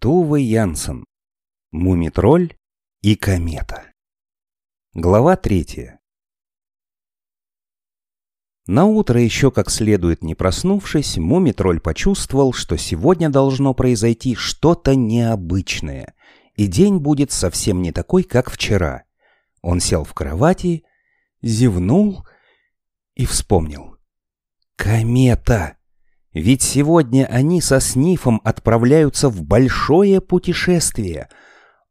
Тувы Янсен. Мумитроль и комета. Глава третья. На утро еще как следует не проснувшись, Мумитроль почувствовал, что сегодня должно произойти что-то необычное, и день будет совсем не такой, как вчера. Он сел в кровати, зевнул и вспомнил. Комета! Ведь сегодня они со Снифом отправляются в большое путешествие.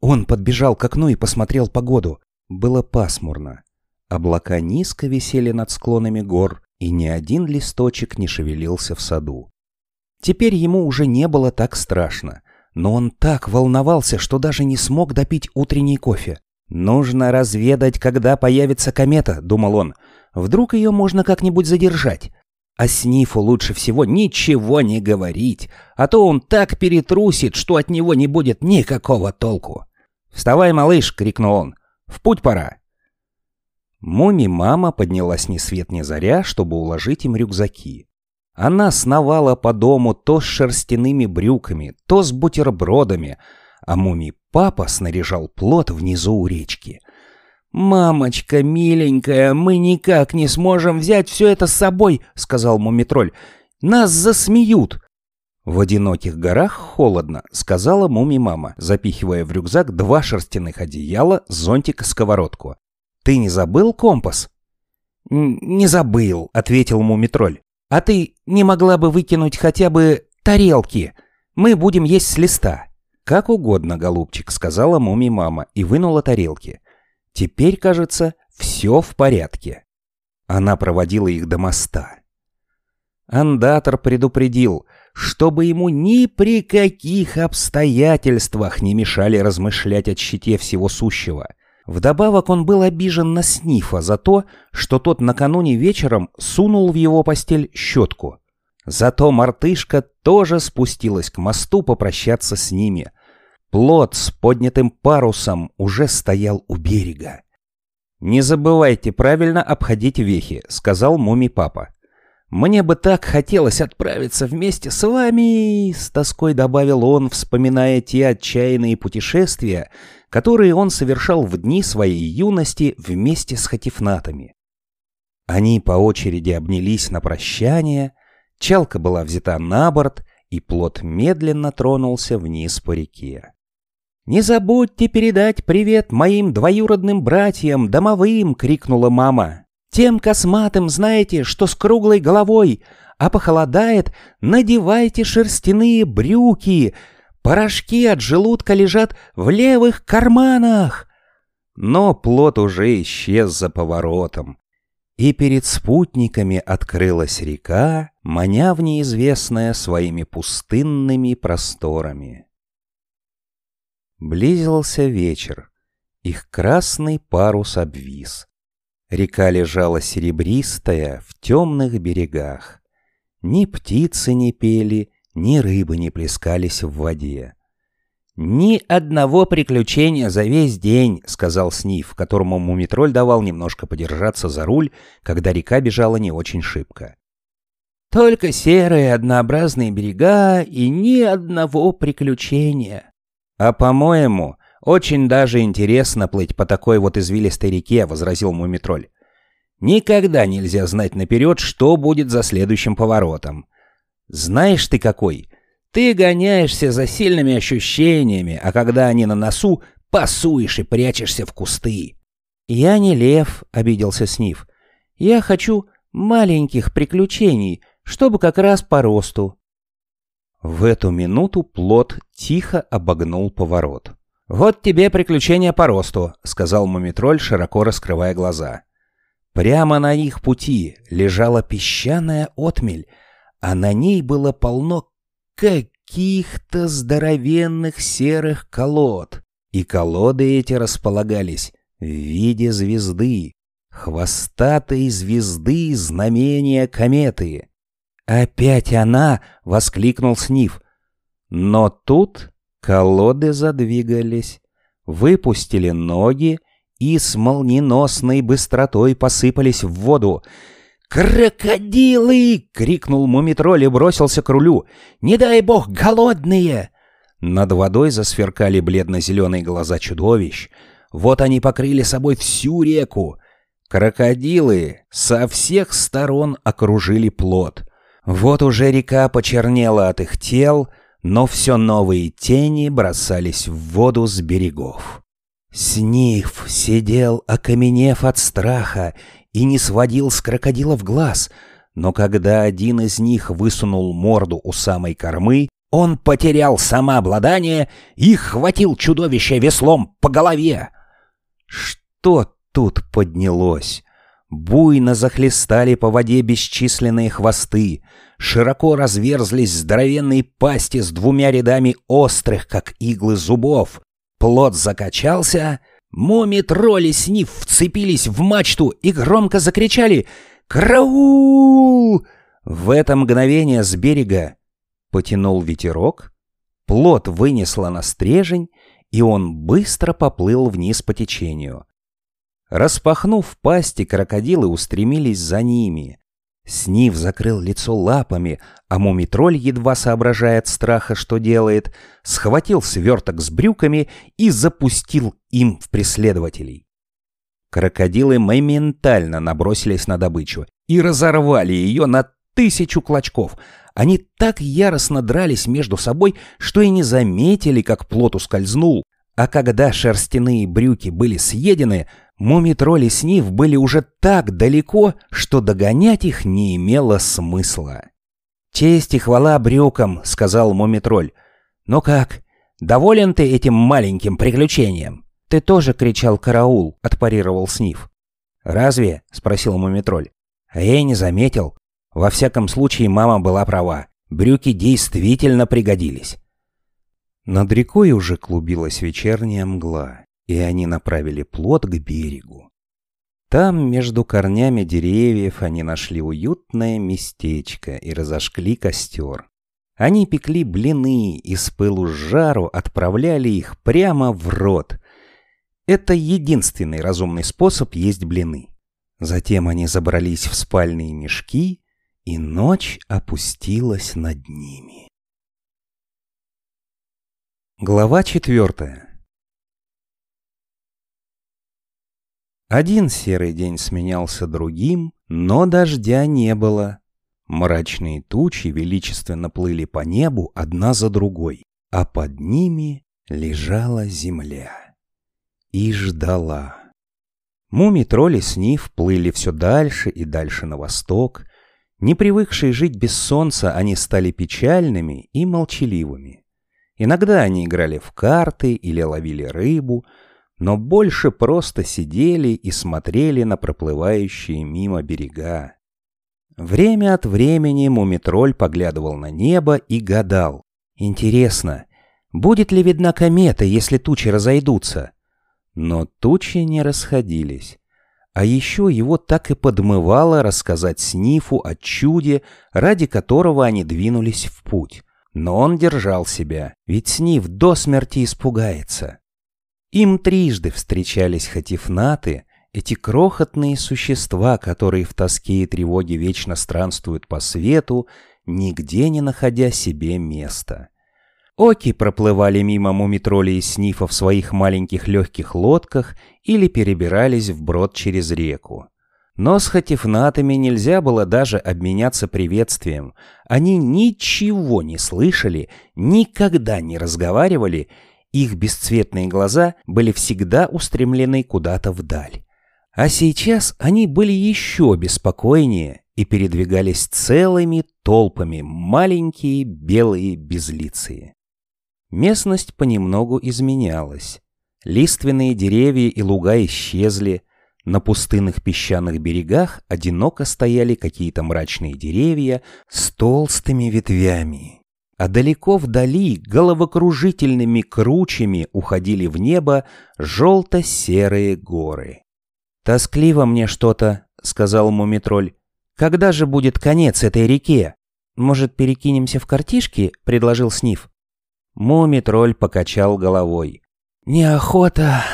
Он подбежал к окну и посмотрел погоду. Было пасмурно. Облака низко висели над склонами гор, и ни один листочек не шевелился в саду. Теперь ему уже не было так страшно, но он так волновался, что даже не смог допить утренний кофе. «Нужно разведать, когда появится комета», — думал он. «Вдруг ее можно как-нибудь задержать. А Снифу лучше всего ничего не говорить, а то он так перетрусит, что от него не будет никакого толку. «Вставай, малыш!» — крикнул он. «В путь пора!» Муми-мама поднялась ни свет ни заря, чтобы уложить им рюкзаки. Она сновала по дому то с шерстяными брюками, то с бутербродами, а Муми-папа снаряжал плод внизу у речки. «Мамочка, миленькая, мы никак не сможем взять все это с собой», — сказал Мумитроль. «Нас засмеют». «В одиноких горах холодно», — сказала Муми-мама, запихивая в рюкзак два шерстяных одеяла, зонтик и сковородку. «Ты не забыл компас?» «Не забыл», — ответил Мумитроль. «А ты не могла бы выкинуть хотя бы тарелки? Мы будем есть с листа». «Как угодно, голубчик», — сказала Муми-мама и вынула тарелки. Теперь, кажется, все в порядке. Она проводила их до моста. Андатор предупредил, чтобы ему ни при каких обстоятельствах не мешали размышлять о щите всего сущего. Вдобавок он был обижен на Снифа за то, что тот накануне вечером сунул в его постель щетку. Зато мартышка тоже спустилась к мосту попрощаться с ними, Плот с поднятым парусом уже стоял у берега. «Не забывайте правильно обходить вехи», — сказал муми-папа. «Мне бы так хотелось отправиться вместе с вами», — с тоской добавил он, вспоминая те отчаянные путешествия, которые он совершал в дни своей юности вместе с хатифнатами. Они по очереди обнялись на прощание, чалка была взята на борт, и плот медленно тронулся вниз по реке. «Не забудьте передать привет моим двоюродным братьям, домовым!» — крикнула мама. «Тем косматым, знаете, что с круглой головой, а похолодает, надевайте шерстяные брюки, порошки от желудка лежат в левых карманах!» Но плод уже исчез за поворотом, и перед спутниками открылась река, маня в неизвестное своими пустынными просторами. Близился вечер. Их красный парус обвис. Река лежала серебристая в темных берегах. Ни птицы не пели, ни рыбы не плескались в воде. «Ни одного приключения за весь день», — сказал Сниф, которому Мумитроль давал немножко подержаться за руль, когда река бежала не очень шибко. «Только серые однообразные берега и ни одного приключения». «А по-моему, очень даже интересно плыть по такой вот извилистой реке», — возразил Мумитроль. «Никогда нельзя знать наперед, что будет за следующим поворотом. Знаешь ты какой? Ты гоняешься за сильными ощущениями, а когда они на носу, пасуешь и прячешься в кусты». «Я не лев», — обиделся Сниф. «Я хочу маленьких приключений, чтобы как раз по росту. В эту минуту плот тихо обогнул поворот. «Вот тебе приключение по росту», — сказал Мумитроль, широко раскрывая глаза. Прямо на их пути лежала песчаная отмель, а на ней было полно каких-то здоровенных серых колод. И колоды эти располагались в виде звезды, хвостатой звезды знамения кометы. «Опять она!» — воскликнул Сниф. Но тут колоды задвигались, выпустили ноги и с молниеносной быстротой посыпались в воду. «Крокодилы!» — крикнул мумитроль и бросился к рулю. «Не дай бог, голодные!» Над водой засверкали бледно-зеленые глаза чудовищ. Вот они покрыли собой всю реку. Крокодилы со всех сторон окружили плот. Вот уже река почернела от их тел, но все новые тени бросались в воду с берегов. Сниф сидел, окаменев от страха, и не сводил с крокодилов глаз, но когда один из них высунул морду у самой кормы, он потерял самообладание и хватил чудовище веслом по голове. Что тут поднялось? Буйно захлестали по воде бесчисленные хвосты, широко разверзлись здоровенные пасти с двумя рядами острых, как иглы зубов. Плот закачался, муми-тролли с нив вцепились в мачту и громко закричали «Караул!». В это мгновение с берега потянул ветерок, плот вынесло на стрежень, и он быстро поплыл вниз по течению. Распахнув пасти, крокодилы устремились за ними. Снив закрыл лицо лапами, а мумитроль, едва соображая от страха, что делает, схватил сверток с брюками и запустил им в преследователей. Крокодилы моментально набросились на добычу и разорвали ее на тысячу клочков. Они так яростно дрались между собой, что и не заметили, как плот ускользнул. А когда шерстяные брюки были съедены, Мумитроль и Снив были уже так далеко, что догонять их не имело смысла. «Честь и хвала брюкам», — сказал Мумитроль. «Ну как, доволен ты этим маленьким приключением?» «Ты тоже кричал «караул», — отпарировал Снив. «Разве?» — спросил Мумитроль. «А я и не заметил. Во всяком случае, мама была права. Брюки действительно пригодились». Над рекой уже клубилась вечерняя мгла и они направили плот к берегу. Там, между корнями деревьев, они нашли уютное местечко и разожгли костер. Они пекли блины и с пылу с жару отправляли их прямо в рот. Это единственный разумный способ есть блины. Затем они забрались в спальные мешки, и ночь опустилась над ними. Глава четвертая. Один серый день сменялся другим, но дождя не было. Мрачные тучи величественно плыли по небу одна за другой, а под ними лежала земля. И ждала. Муми-тролли снив плыли все дальше и дальше на восток. Не привыкшие жить без солнца, они стали печальными и молчаливыми. Иногда они играли в карты или ловили рыбу — но больше просто сидели и смотрели на проплывающие мимо берега. Время от времени Мумитроль поглядывал на небо и гадал. Интересно, будет ли видна комета, если тучи разойдутся? Но тучи не расходились. А еще его так и подмывало рассказать Снифу о чуде, ради которого они двинулись в путь. Но он держал себя, ведь Сниф до смерти испугается. Им трижды встречались хатифнаты, эти крохотные существа, которые в тоске и тревоге вечно странствуют по свету, нигде не находя себе места. Оки проплывали мимо мумитроли и снифа в своих маленьких легких лодках или перебирались вброд через реку. Но с хатифнатами нельзя было даже обменяться приветствием. Они ничего не слышали, никогда не разговаривали их бесцветные глаза были всегда устремлены куда-то вдаль. А сейчас они были еще беспокойнее и передвигались целыми толпами, маленькие белые безлицые. Местность понемногу изменялась. Лиственные деревья и луга исчезли, на пустынных песчаных берегах одиноко стояли какие-то мрачные деревья с толстыми ветвями, а далеко вдали головокружительными кручами уходили в небо желто-серые горы. «Тоскливо мне что-то», — сказал Мумитроль. «Когда же будет конец этой реке? Может, перекинемся в картишки?» — предложил Сниф. Мумитроль покачал головой. «Неохота».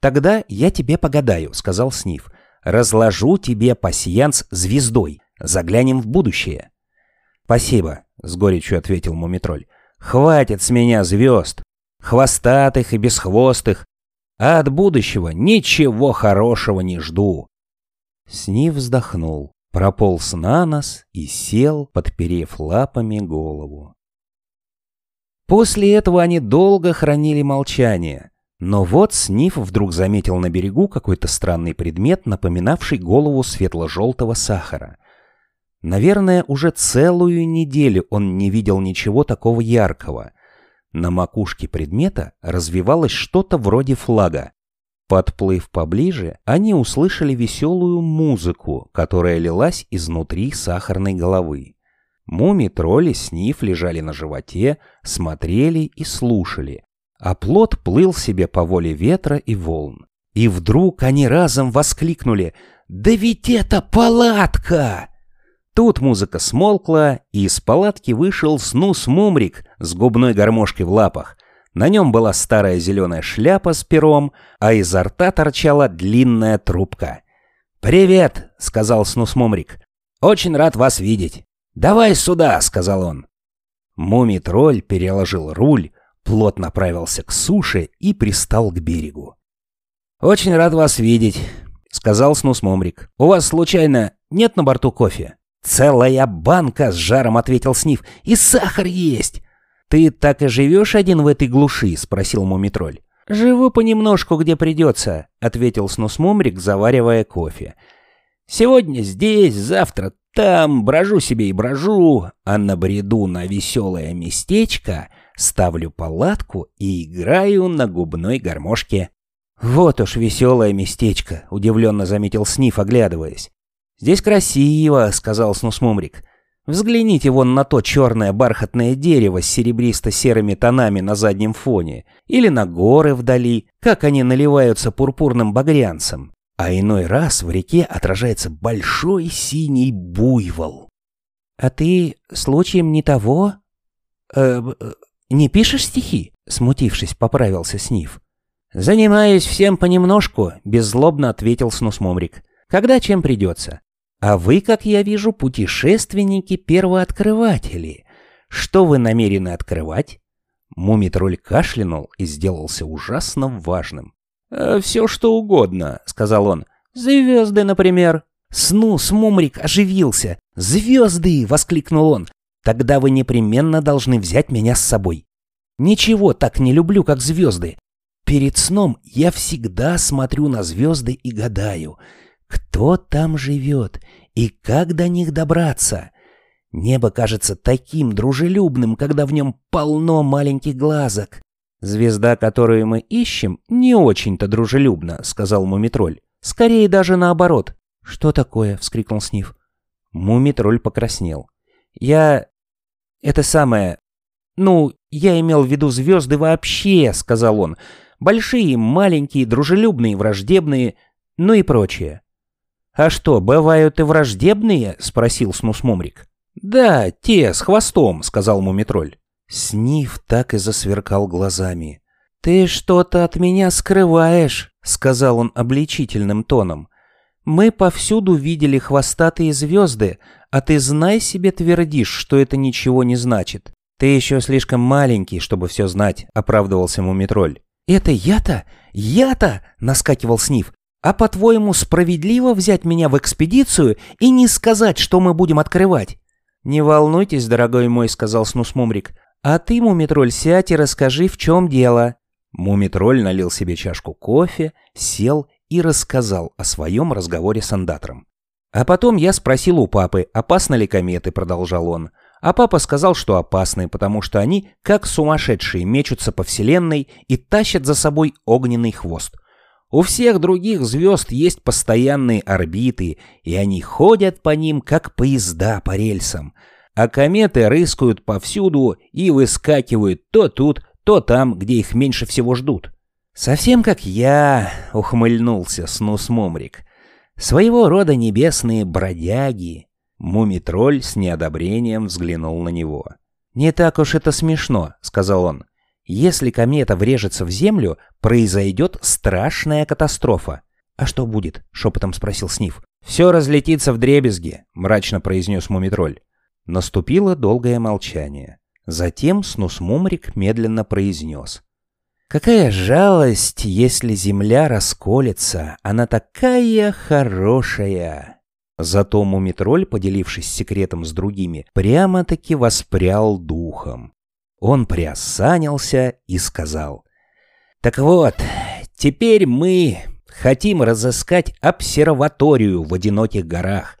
«Тогда я тебе погадаю», — сказал Сниф. «Разложу тебе пасьянс звездой. Заглянем в будущее». «Спасибо», — с горечью ответил Мумитроль. Хватит с меня звезд, хвостатых и бесхвостых, а от будущего ничего хорошего не жду. Снив вздохнул, прополз на нос и сел, подперев лапами голову. После этого они долго хранили молчание. Но вот Сниф вдруг заметил на берегу какой-то странный предмет, напоминавший голову светло-желтого сахара. Наверное, уже целую неделю он не видел ничего такого яркого. На макушке предмета развивалось что-то вроде флага. Подплыв поближе, они услышали веселую музыку, которая лилась изнутри сахарной головы. Муми-тролли сниф лежали на животе, смотрели и слушали, а плод плыл себе по воле ветра и волн. И вдруг они разом воскликнули «Да ведь это палатка!» Тут музыка смолкла, и из палатки вышел Снус Мумрик с губной гармошкой в лапах. На нем была старая зеленая шляпа с пером, а изо рта торчала длинная трубка. «Привет!» — сказал Снус Мумрик. «Очень рад вас видеть!» «Давай сюда!» — сказал он. Мумий-тролль переложил руль, плот направился к суше и пристал к берегу. «Очень рад вас видеть», — сказал Снус Мумрик. «У вас, случайно, нет на борту кофе?» «Целая банка!» — с жаром ответил Сниф. «И сахар есть!» «Ты так и живешь один в этой глуши?» — спросил Мумитроль. «Живу понемножку, где придется», — ответил Снус Мумрик, заваривая кофе. «Сегодня здесь, завтра там, брожу себе и брожу, а на бреду на веселое местечко ставлю палатку и играю на губной гармошке». «Вот уж веселое местечко», — удивленно заметил Сниф, оглядываясь. «Здесь красиво», — сказал Снусмумрик. «Взгляните вон на то черное бархатное дерево с серебристо-серыми тонами на заднем фоне, или на горы вдали, как они наливаются пурпурным багрянцем. А иной раз в реке отражается большой синий буйвол». «А ты, случаем не того? Э, э, не пишешь стихи?» — смутившись, поправился Сниф. «Занимаюсь всем понемножку», — беззлобно ответил Снусмумрик. «Когда чем придется. А вы, как я вижу, путешественники-первооткрыватели. Что вы намерены открывать? Мумитроль кашлянул и сделался ужасно важным. «Э, «Все, что угодно», — сказал он. «Звезды, например». Снус Мумрик оживился. «Звезды!» — воскликнул он. «Тогда вы непременно должны взять меня с собой. Ничего так не люблю, как звезды. Перед сном я всегда смотрю на звезды и гадаю — кто там живет и как до них добраться? Небо кажется таким дружелюбным, когда в нем полно маленьких глазок. «Звезда, которую мы ищем, не очень-то дружелюбна», — сказал Мумитроль. «Скорее даже наоборот». «Что такое?» — вскрикнул Сниф. Мумитроль покраснел. «Я... это самое... Ну, я имел в виду звезды вообще», — сказал он. «Большие, маленькие, дружелюбные, враждебные, ну и прочее». «А что, бывают и враждебные?» — спросил Снусмумрик. «Да, те, с хвостом», — сказал Мумитроль. Сниф так и засверкал глазами. «Ты что-то от меня скрываешь», — сказал он обличительным тоном. «Мы повсюду видели хвостатые звезды, а ты знай себе твердишь, что это ничего не значит. Ты еще слишком маленький, чтобы все знать», — оправдывался Мумитроль. «Это я-то? Я-то?» — наскакивал Сниф. А по-твоему, справедливо взять меня в экспедицию и не сказать, что мы будем открывать? Не волнуйтесь, дорогой мой, сказал Снусмумрик. А ты, Мумитроль, сядь и расскажи, в чем дело. Мумитроль налил себе чашку кофе, сел и рассказал о своем разговоре с андатором. А потом я спросил у папы, опасны ли кометы, продолжал он. А папа сказал, что опасны, потому что они, как сумасшедшие, мечутся по вселенной и тащат за собой огненный хвост. У всех других звезд есть постоянные орбиты, и они ходят по ним, как поезда по рельсам. А кометы рыскают повсюду и выскакивают то тут, то там, где их меньше всего ждут. «Совсем как я», — ухмыльнулся Снус Мумрик. «Своего рода небесные бродяги». Мумитроль с неодобрением взглянул на него. «Не так уж это смешно», — сказал он. Если комета врежется в Землю, произойдет страшная катастрофа. «А что будет?» — шепотом спросил Сниф. «Все разлетится в дребезги», — мрачно произнес Мумитроль. Наступило долгое молчание. Затем Снусмумрик медленно произнес. «Какая жалость, если земля расколется, она такая хорошая!» Зато Мумитроль, поделившись секретом с другими, прямо-таки воспрял духом. Он приосанился и сказал. «Так вот, теперь мы хотим разыскать обсерваторию в одиноких горах.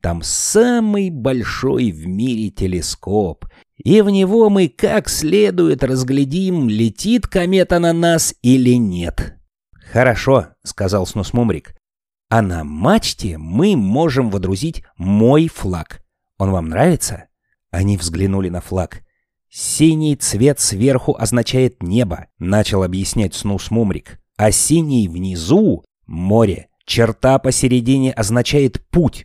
Там самый большой в мире телескоп, и в него мы как следует разглядим, летит комета на нас или нет». «Хорошо», — сказал Снусмумрик. «А на мачте мы можем водрузить мой флаг. Он вам нравится?» Они взглянули на флаг. «Синий цвет сверху означает небо», — начал объяснять Снус Мумрик. «А синий внизу — море. Черта посередине означает путь.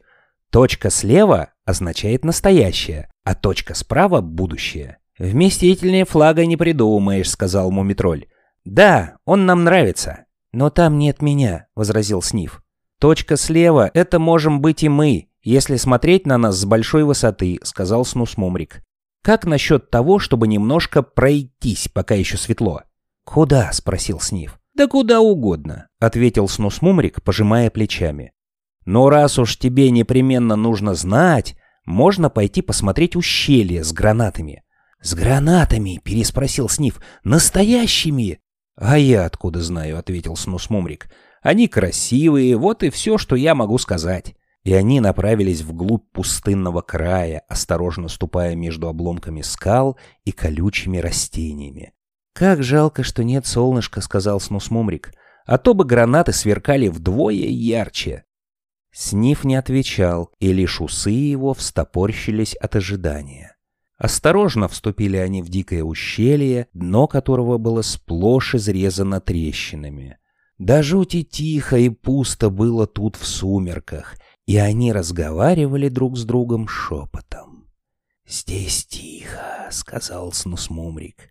Точка слева означает настоящее, а точка справа — будущее». «Вместительнее флага не придумаешь», — сказал Мумитроль. «Да, он нам нравится». «Но там нет меня», — возразил Сниф. «Точка слева — это можем быть и мы, если смотреть на нас с большой высоты», — сказал Снус Мумрик. Как насчет того, чтобы немножко пройтись, пока еще светло? Куда? спросил Сниф. Да куда угодно, ответил Снус Мумрик, пожимая плечами. Но раз уж тебе непременно нужно знать, можно пойти посмотреть ущелье с гранатами. С гранатами, переспросил Сниф. Настоящими? А я откуда знаю, ответил Снус Мумрик. Они красивые, вот и все, что я могу сказать и они направились вглубь пустынного края, осторожно ступая между обломками скал и колючими растениями. «Как жалко, что нет солнышка», — сказал Снусмумрик, «а то бы гранаты сверкали вдвое ярче». Сниф не отвечал, и лишь усы его встопорщились от ожидания. Осторожно вступили они в дикое ущелье, дно которого было сплошь изрезано трещинами. Да жути тихо и пусто было тут в сумерках, и они разговаривали друг с другом шепотом. «Здесь тихо», — сказал Снусмумрик.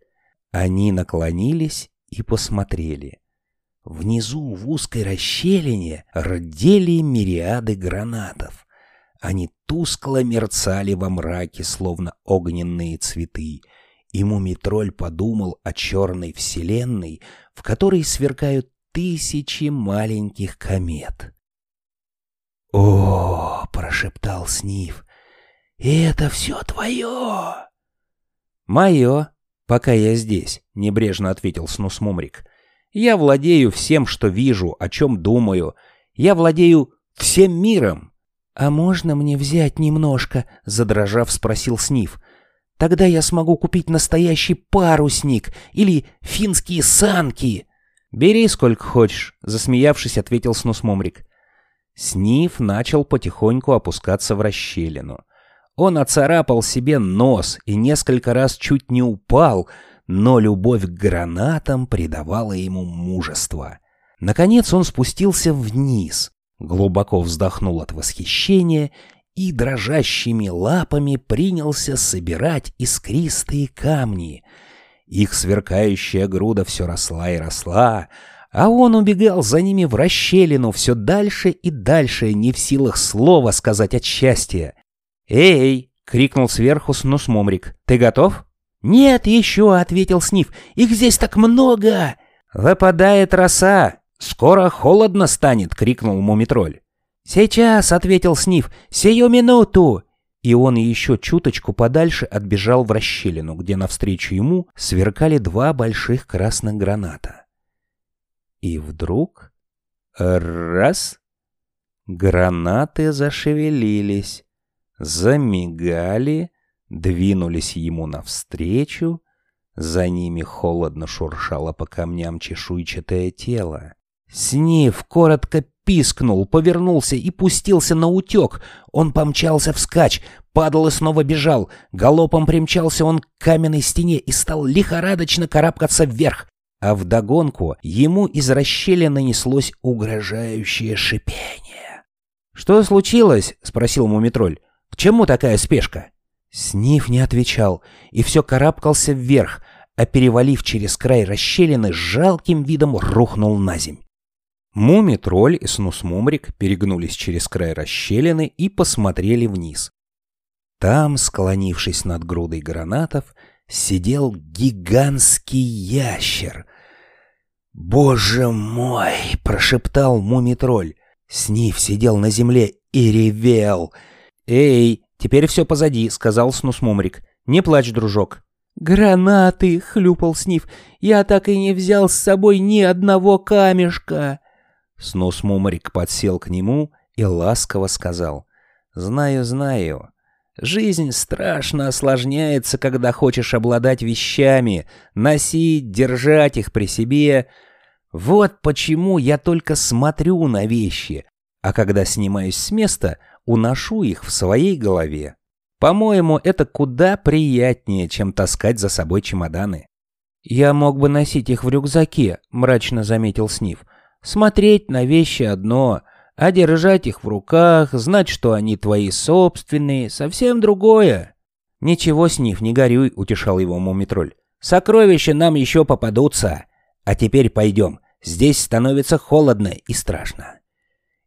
Они наклонились и посмотрели. Внизу в узкой расщелине рдели мириады гранатов. Они тускло мерцали во мраке, словно огненные цветы, и Мумитроль подумал о черной вселенной, в которой сверкают тысячи маленьких комет. «О!» — прошептал Сниф. «Это все твое!» «Мое, пока я здесь», — небрежно ответил Снус Мумрик. «Я владею всем, что вижу, о чем думаю. Я владею всем миром». «А можно мне взять немножко?» — задрожав, спросил Сниф. «Тогда я смогу купить настоящий парусник или финские санки». «Бери сколько хочешь», — засмеявшись, ответил Снус Мумрик. Сниф начал потихоньку опускаться в расщелину. Он оцарапал себе нос и несколько раз чуть не упал, но любовь к гранатам придавала ему мужество. Наконец он спустился вниз, глубоко вздохнул от восхищения и дрожащими лапами принялся собирать искристые камни. Их сверкающая груда все росла и росла, а он убегал за ними в расщелину все дальше и дальше, не в силах слова сказать от счастья. «Эй!» — крикнул сверху Снусмумрик. «Ты готов?» «Нет, еще!» — ответил Сниф. «Их здесь так много!» «Выпадает роса! Скоро холодно станет!» — крикнул Мумитроль. «Сейчас!» — ответил Сниф. «Сию минуту!» И он еще чуточку подальше отбежал в расщелину, где навстречу ему сверкали два больших красных граната. И вдруг... Раз! Гранаты зашевелились, замигали, двинулись ему навстречу, за ними холодно шуршало по камням чешуйчатое тело. Снив коротко пискнул, повернулся и пустился на утек. Он помчался вскачь, падал и снова бежал. Галопом примчался он к каменной стене и стал лихорадочно карабкаться вверх а вдогонку ему из расщелины неслось угрожающее шипение. «Что случилось?» — спросил Мумитроль. «К чему такая спешка?» Сниф не отвечал и все карабкался вверх, а перевалив через край расщелины, с жалким видом рухнул на земь. Муми-тролль и Снус-Мумрик перегнулись через край расщелины и посмотрели вниз. Там, склонившись над грудой гранатов, сидел гигантский ящер. «Боже мой!» — прошептал мумитроль. Сниф сидел на земле и ревел. «Эй, теперь все позади», — сказал Снусмумрик. «Не плачь, дружок». «Гранаты!» — хлюпал Сниф. «Я так и не взял с собой ни одного камешка!» Снусмумрик подсел к нему и ласково сказал. «Знаю, знаю. Жизнь страшно осложняется, когда хочешь обладать вещами, носить, держать их при себе. Вот почему я только смотрю на вещи, а когда снимаюсь с места, уношу их в своей голове. По-моему, это куда приятнее, чем таскать за собой чемоданы. «Я мог бы носить их в рюкзаке», — мрачно заметил Снив. «Смотреть на вещи одно, а держать их в руках, знать, что они твои собственные, совсем другое. Ничего, Сниф, не горюй, утешал его Мумитроль. Сокровища нам еще попадутся. А теперь пойдем. Здесь становится холодно и страшно.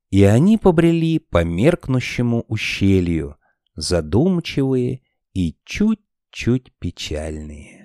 И они побрели по меркнущему ущелью, задумчивые и чуть-чуть печальные.